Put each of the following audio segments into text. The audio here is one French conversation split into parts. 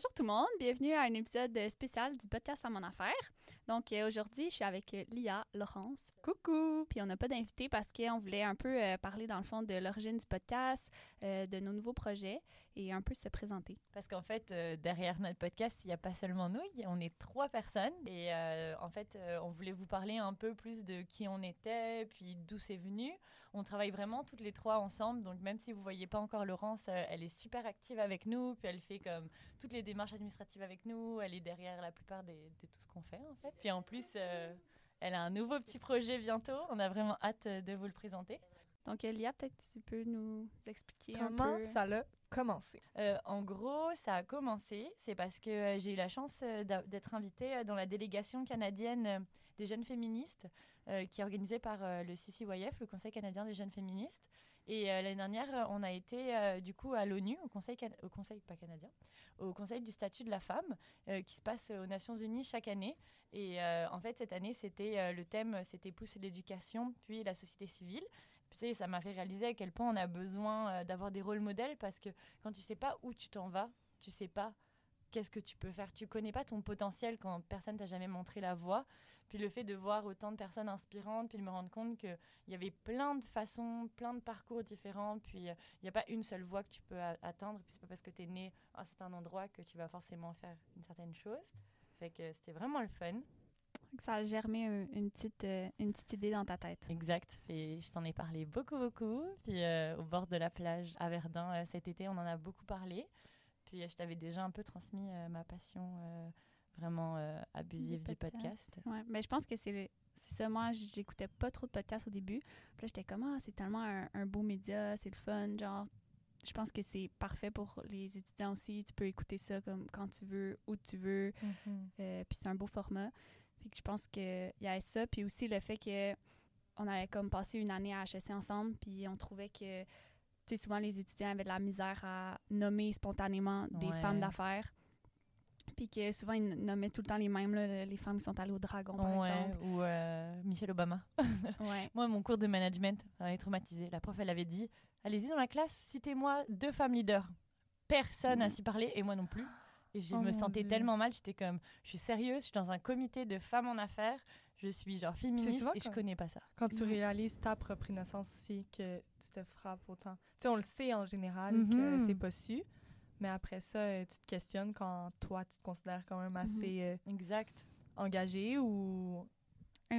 bonjour tout le monde, bienvenue à un épisode spécial du podcast Femme en Affaires. Donc euh, aujourd'hui, je suis avec Lia Laurence. Coucou! Puis on n'a pas d'invité parce qu'on voulait un peu euh, parler dans le fond de l'origine du podcast, euh, de nos nouveaux projets et un peu se présenter. Parce qu'en fait, derrière notre podcast, il n'y a pas seulement nous, on est trois personnes. Et en fait, on voulait vous parler un peu plus de qui on était, puis d'où c'est venu. On travaille vraiment toutes les trois ensemble. Donc même si vous voyez pas encore Laurence, elle est super active avec nous, puis elle fait comme toutes les démarches administratives avec nous. Elle est derrière la plupart de tout ce qu'on fait en fait. Puis en plus, euh, elle a un nouveau petit projet bientôt. On a vraiment hâte euh, de vous le présenter. Donc, Elia, peut-être tu peux nous expliquer Comment un peu. ça l'a commencé? Euh, en gros, ça a commencé, c'est parce que j'ai eu la chance d'être invitée dans la délégation canadienne des jeunes féministes qui est organisée par le CCYF, le Conseil canadien des jeunes féministes. Et l'année dernière, on a été du coup à l'ONU, au Conseil, au Conseil pas canadien, au Conseil du statut de la femme euh, qui se passe aux Nations Unies chaque année. Et euh, en fait, cette année, c'était euh, le thème, c'était pousser l'éducation, puis la société civile. Puis, ça m'a fait réaliser à quel point on a besoin d'avoir des rôles modèles parce que quand tu sais pas où tu t'en vas, tu sais pas qu'est-ce que tu peux faire. Tu connais pas ton potentiel quand personne t'a jamais montré la voie. Puis le fait de voir autant de personnes inspirantes, puis de me rendre compte qu'il y avait plein de façons, plein de parcours différents, puis il n'y a pas une seule voie que tu peux atteindre, puis c'est pas parce que tu es né à un certain endroit que tu vas forcément faire une certaine chose. Fait que c'était vraiment le fun. Ça a germé une petite, euh, une petite idée dans ta tête. Exact. Et je t'en ai parlé beaucoup, beaucoup. Puis euh, au bord de la plage à Verdun euh, cet été, on en a beaucoup parlé. Puis je t'avais déjà un peu transmis ma passion vraiment abusive du podcast. Ouais, mais je pense que c'est ça. Moi, j'écoutais pas trop de podcasts au début. Puis là, j'étais comme, ah, c'est tellement un, beau média, c'est le fun. Genre, je pense que c'est parfait pour les étudiants aussi. Tu peux écouter ça comme quand tu veux, où tu veux. Mm-hmm. Euh, puis c'est un beau format. Fait que je pense qu'il y a ça. Puis aussi le fait que on avait comme passé une année à HSC ensemble, puis on trouvait que, tu sais, souvent les étudiants avaient de la misère à nommer spontanément des femmes d'affaires. Puis que souvent, ils nommaient tout le temps les mêmes, là, les femmes qui sont allées au Dragon, par exemple. Ou euh, Michelle Obama. ouais. Moi, mon cours de management, ça m'avait traumatisé. La prof, elle avait dit Allez-y dans la classe, citez-moi deux femmes leaders. Personne n'a su parler, et moi non plus. Et je oh me sentais tellement mal. J'étais comme Je suis sérieuse, je suis dans un comité de femmes en affaires. Je suis genre féministe et je connais pas ça. Quand tu réalises ta propre innocence aussi, que tu te frappes autant. Tu sais, on le sait en général que mhm. c'est pas su. Mais après ça, euh, tu te questionnes quand toi, tu te considères quand même assez mhm. euh, exact. engagé ou.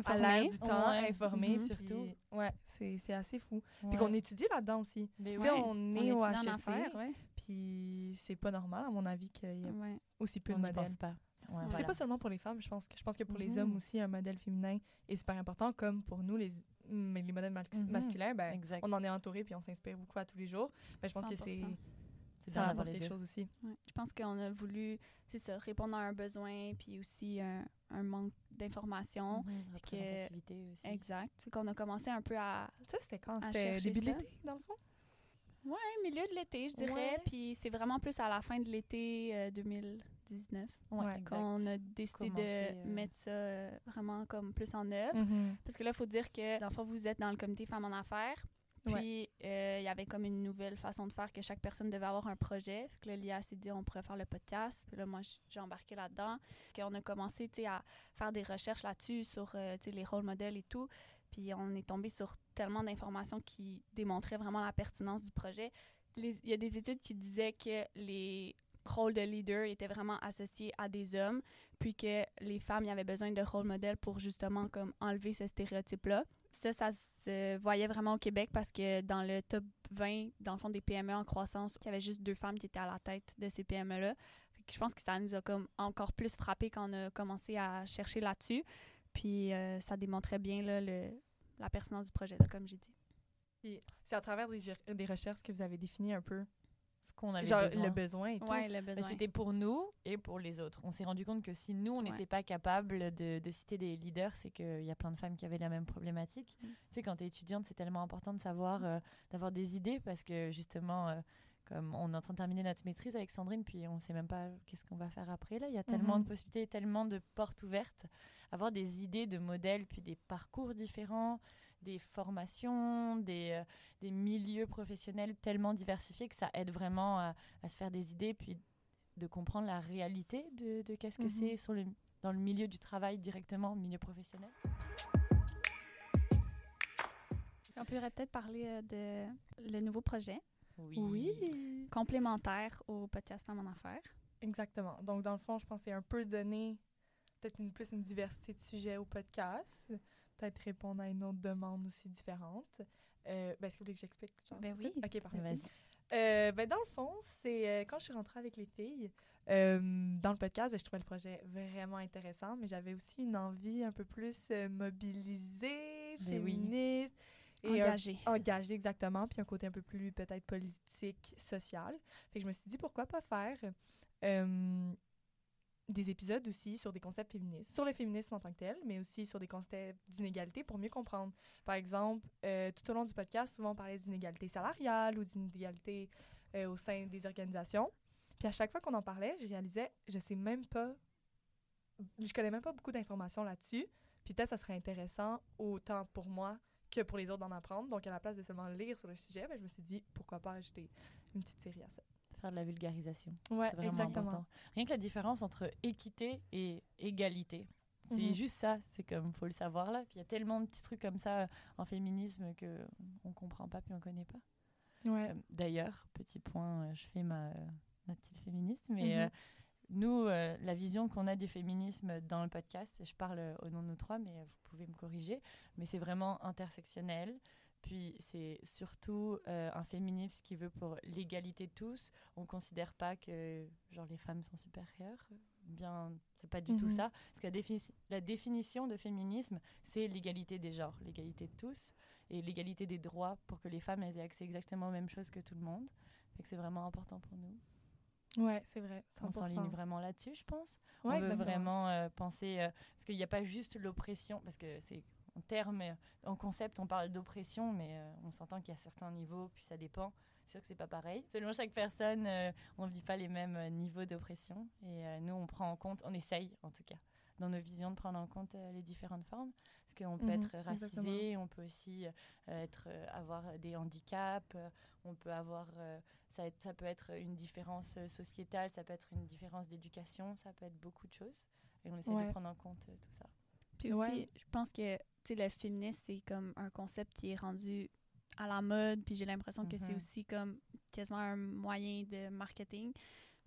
À l'air du temps, informé mhm. surtout. Ouais, c'est assez fou. Puis qu'on étudie là-dedans aussi. Tu sais, on est au HSC, puis c'est pas normal, à mon avis, qu'il y ait aussi peu de modèles. pas. C'est pas seulement pour les femmes, je pense que, je pense que pour les mhm. hommes aussi, un modèle féminin est super important, comme pour nous, les, les modèles masculins, ben, on en est entouré puis on s'inspire beaucoup à tous les jours. Ben, je pense que c'est c'est ça apporte quelque chose aussi. Je pense qu'on a voulu, c'est ça, répondre à un besoin, puis aussi un, un manque d'information. Mm représentativité aussi. Exact. Qu'on a commencé un peu à. Ça, c'était quand? C'était début de l'été, dans le fond? Ouais, milieu de l'été, je dirais. Puis c'est vraiment plus à la fin de l'été 2019 euh, ouais, qu'on a décidé de euh, mettre ça euh, vraiment comme plus en œuvre. Mm-hmm. Parce que là, il faut dire que, dans le fond, vous êtes dans le comité Femmes en Affaires. Puis, euh, il y avait comme une nouvelle façon de faire que chaque personne devait avoir un projet. Fait que là, l'IA s'est dit, on pourrait faire le podcast. Puis là, moi, j'ai embarqué là-dedans. On a commencé, à faire des recherches là-dessus sur, euh, les rôles modèles et tout. Puis, on est tombé sur tellement d'informations qui démontraient vraiment la pertinence du projet. Il y a des études qui disaient que les rôles de leader étaient vraiment associés à des hommes, puis que les femmes, y avait besoin de rôle modèles pour justement comme enlever ce stéréotype-là. Ça, ça se voyait vraiment au Québec parce que dans le top 20, dans le fond, des PME en croissance, il y avait juste deux femmes qui étaient à la tête de ces PME-là. Je pense que ça nous a comme encore plus frappé quand on a commencé à chercher là-dessus. Puis euh, ça démontrait bien là, le, la pertinence du projet, là, comme j'ai dit. C'est à travers des, des recherches que vous avez défini un peu ce qu'on avait Genre, besoin. le besoin et tout. le besoin. C'était pour nous et pour les autres. On s'est rendu compte que si nous, on n'était pas capable de, de, citer des leaders, c'est qu'il y a plein de femmes qui avaient la même problématique. Mm. Tu sais, quand tu es étudiante, c'est tellement important de savoir, euh, d'avoir des idées parce que justement, euh, comme on est en train de terminer notre maîtrise avec Sandrine, puis on ne sait même pas qu'est-ce qu'on va faire après. Là, il y a tellement mm-hmm. de possibilités, tellement de portes ouvertes. Avoir des idées de modèles, puis des parcours différents des formations, des, euh, des milieux professionnels tellement diversifiés que ça aide vraiment à, se faire des idées, puis de comprendre la réalité de, de qu'est-ce que mm-hmm. c'est le, dans le milieu du travail directement, milieu professionnel. On pourrait peut-être parler euh, de le nouveau projet. Oui. Complémentaire au podcast Femmes en Affaires. Exactement. Donc, dans le fond, je pense que c'est un peu donner peut-être une, plus une diversité de sujets au podcast, peut-être répondre à une autre demande aussi différente. Euh, ben, est-ce que vous voulez que j'explique? Ben oui. OK, parfait. Euh, ben, dans le fond, c'est euh, quand je suis rentrée avec les filles euh, dans le podcast, ben, je trouvais le projet vraiment intéressant, mais j'avais aussi une envie un peu plus mobilisée, ben féministe. Et engagée. engagée, exactement. Puis un côté un peu plus peut-être politique, social. Fait que je me suis dit, pourquoi pas faire des épisodes aussi sur des concepts féministes, sur le féminisme en tant que tel, mais aussi sur des concepts d'inégalité pour mieux comprendre. Par exemple, euh, tout au long du podcast, souvent on parlait d'inégalité salariale ou d'inégalité euh, au sein des organisations. Puis à chaque fois qu'on en parlait, je réalisais, je sais même pas, je connais même pas beaucoup d'informations là-dessus. Puis peut-être ça serait intéressant autant pour moi que pour les autres d'en apprendre. Donc à la place de seulement lire sur le sujet, ben, je me suis dit pourquoi pas ajouter une petite série à ça faire de la vulgarisation. Ouais, c'est vraiment exactement. important. Rien que la différence entre équité et égalité. C'est mhm. juste ça, c'est comme faut le savoir là. Puis il y a tellement de petits trucs comme ça en féminisme que on comprend pas puis on connaît pas. Ouais. Euh, d'ailleurs, petit point, euh, je fais ma, ma petite féministe, mais mhm. euh, nous, la vision qu'on a du féminisme dans le podcast, je parle au nom de nous trois, mais vous pouvez me corriger, mais c'est vraiment intersectionnel. Puis c'est surtout euh, un féminisme qui veut pour l'égalité de tous. On ne considère pas que genre les femmes sont supérieures. Bien, c'est pas du tout mhm. ça. Parce que la, définition de féminisme, c'est l'égalité des genres, l'égalité de tous et l'égalité des droits pour que les femmes aient accès exactement aux mêmes choses que tout le monde. C'est vraiment important pour nous. Ouais, c'est vrai. 100%. On s'enligne vraiment là-dessus, je pense. Ouais, on veut vraiment euh, penser euh, parce qu'il n'y a pas juste l'oppression, parce que c'est en termes, en concept, on parle d'oppression, mais euh, on s'entend qu'il y a certains niveaux, puis ça dépend. C'est sûr que c'est pas pareil. Selon chaque personne, euh, on ne vit pas les mêmes euh, niveaux d'oppression. Et nous, on prend en compte, on essaye en tout cas, dans nos visions, de prendre en compte les différentes formes. Parce qu'on peut mhm, être racisé, on peut aussi être, avoir des handicaps, on peut avoir. Ça, ça, peut être une différence sociétale, ça peut être une différence d'éducation, ça peut être beaucoup de choses. Et on essaie de prendre en compte tout ça. Puis aussi, je pense que le féminisme, c'est comme un concept qui est rendu à la mode, puis j'ai l'impression que c'est mm-hmm. aussi comme quasiment un moyen de marketing,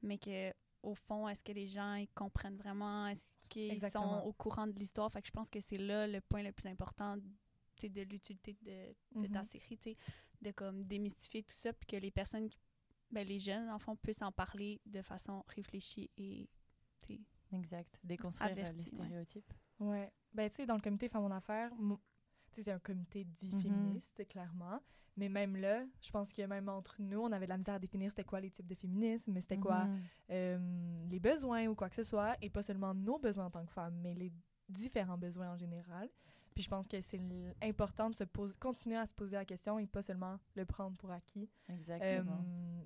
mais que au fond, est-ce que les gens ils comprennent vraiment, est-ce qu'ils sont au courant de l'histoire? Fait que je pense que c'est là le point le plus important de l'utilité de, de ta mm-hmm. série, de comme démystifier tout ça, puis que les personnes, ben, les jeunes, en fond, puissent en parler de façon réfléchie et Exact, déconstruire les stéréotypes. Ouais. Ben, tu sais, dans le comité Femmes en Affaires, c'est un comité dit mhm. féministe, clairement. Mais même là, je pense que même entre nous, on avait de la misère à définir c'était quoi les types de féminisme, c'était quoi mhm. euh, les besoins ou quoi que ce soit, et pas seulement nos besoins en tant que femmes, mais les différents besoins en général. Puis je pense que c'est important de se poser, continuer à se poser la question et pas seulement le prendre pour acquis. Exactement. Euh,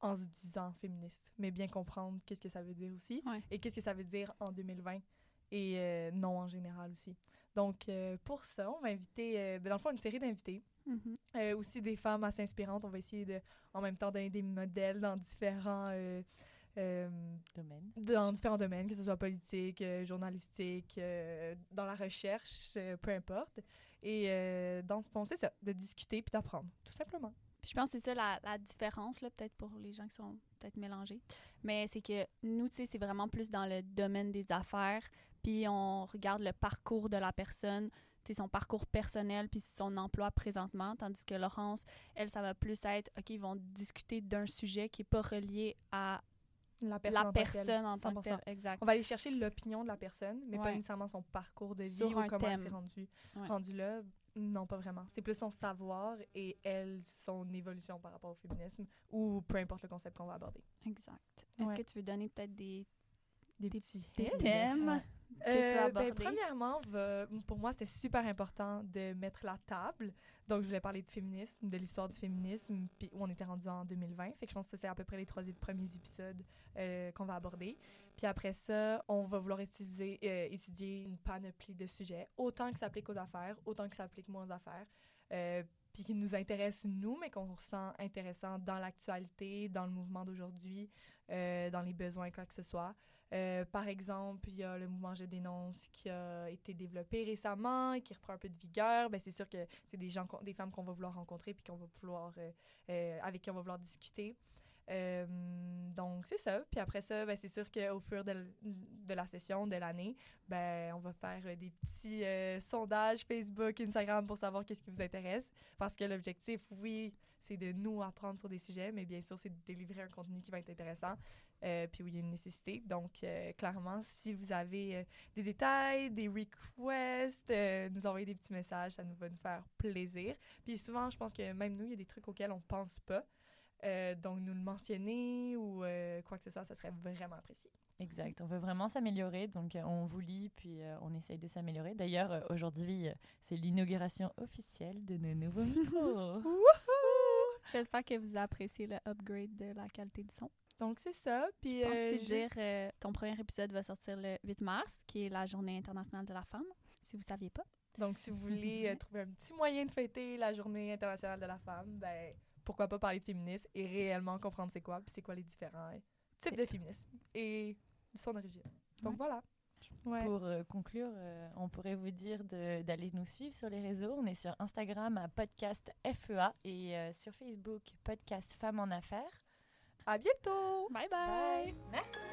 en se disant féministe, mais bien comprendre qu'est-ce que ça veut dire aussi et qu'est-ce que ça veut dire en 2020 et euh, non en général aussi. Donc, euh, pour ça, on va inviter, euh, ben, dans le fond, une série d'invités. Mm-hmm. aussi des femmes assez inspirantes. On va essayer de, en même temps, donner des modèles dans différents domaines. Dans différents domaines, que ce soit politique, journalistique, dans la recherche, peu importe. Et dans le fond, c'est ça, de discuter puis d'apprendre, tout simplement. Je pense que c'est ça la, la différence, là, peut-être pour les gens qui sont peut-être mélangés. Mais c'est que nous, tu sais, c'est vraiment plus dans le domaine des affaires. Puis on regarde le parcours de la personne, tu sais, son parcours personnel, puis son emploi présentement. Tandis que Laurence, elle, ça va plus être, OK, ils vont discuter d'un sujet qui n'est pas relié à la personne, en, tant, que telle. Exact. On va aller chercher l'opinion de la personne, mais pas nécessairement son parcours de vie ou comment elle s'est rendue rendu là. Non, pas vraiment. C'est plus son savoir et elle, son évolution par rapport au féminisme ou peu importe le concept qu'on va aborder. Exact. Est-ce que tu veux donner peut-être des, des, petits thèmes? Euh, ben, Premièrement, pour moi, c'était super important de mettre la table. Donc, je voulais parler de féminisme, de l'histoire du féminisme, puis où on était rendu en 2020. Fait que je pense que c'est à peu près les trois premiers épisodes euh, qu'on va aborder. Puis après ça, on va vouloir utiliser, euh, étudier une panoplie de sujets, autant que ça s'applique aux affaires, autant que ça s'applique moins aux affaires. puis qui nous intéressent nous, mais qu'on sent intéressant dans l'actualité, dans le mouvement d'aujourd'hui, euh, dans les besoins, quoi que ce soit. Euh, par exemple, il y a le mouvement Je dénonce qui a été développé récemment et qui reprend un peu de vigueur. Ben, c'est sûr que c'est des gens, des femmes qu'on va vouloir rencontrer puis qu'on va vouloir, euh, avec qui on va vouloir discuter. Euh, donc, c'est ça. Puis après ça, ben, c'est sûr qu'au fur de, de, la session, de l'année, ben, on va faire euh, des petits euh, sondages Facebook, Instagram pour savoir qu'est-ce qui vous intéresse. Parce que l'objectif, oui, c'est de nous apprendre sur des sujets, mais bien sûr, c'est de délivrer un contenu qui va être intéressant. Puis où il y a une nécessité. Donc, clairement, si vous avez des détails, des requests, nous envoyer des petits messages, ça nous va nous faire plaisir. Puis souvent, je pense que même nous, il y a des trucs auxquels on pense pas. Euh, donc, nous le mentionner ou euh, quoi que ce soit, ça serait vraiment apprécié. Exact. On veut vraiment s'améliorer, donc euh, on vous lit, puis on essaye de s'améliorer. D'ailleurs, aujourd'hui, c'est l'inauguration officielle de nos nouveaux micros. J'espère que vous appréciez le upgrade de la qualité du son. Donc, c'est ça. Puis, je dire, ton premier épisode va sortir le 8 mars, qui est la Journée internationale de la femme, si vous ne saviez pas. Donc, si vous voulez trouver un petit moyen de fêter la Journée internationale de la femme, ben pourquoi pas parler de féminisme et réellement comprendre c'est quoi, puis c'est quoi les différents types de féminisme et son origine. Donc voilà. Pour euh, conclure, euh, on pourrait vous dire d'aller nous suivre sur les réseaux. On est sur Instagram à podcast FEA et euh, sur Facebook podcast Femmes en Affaires. À bientôt. Bye bye. bye. Merci.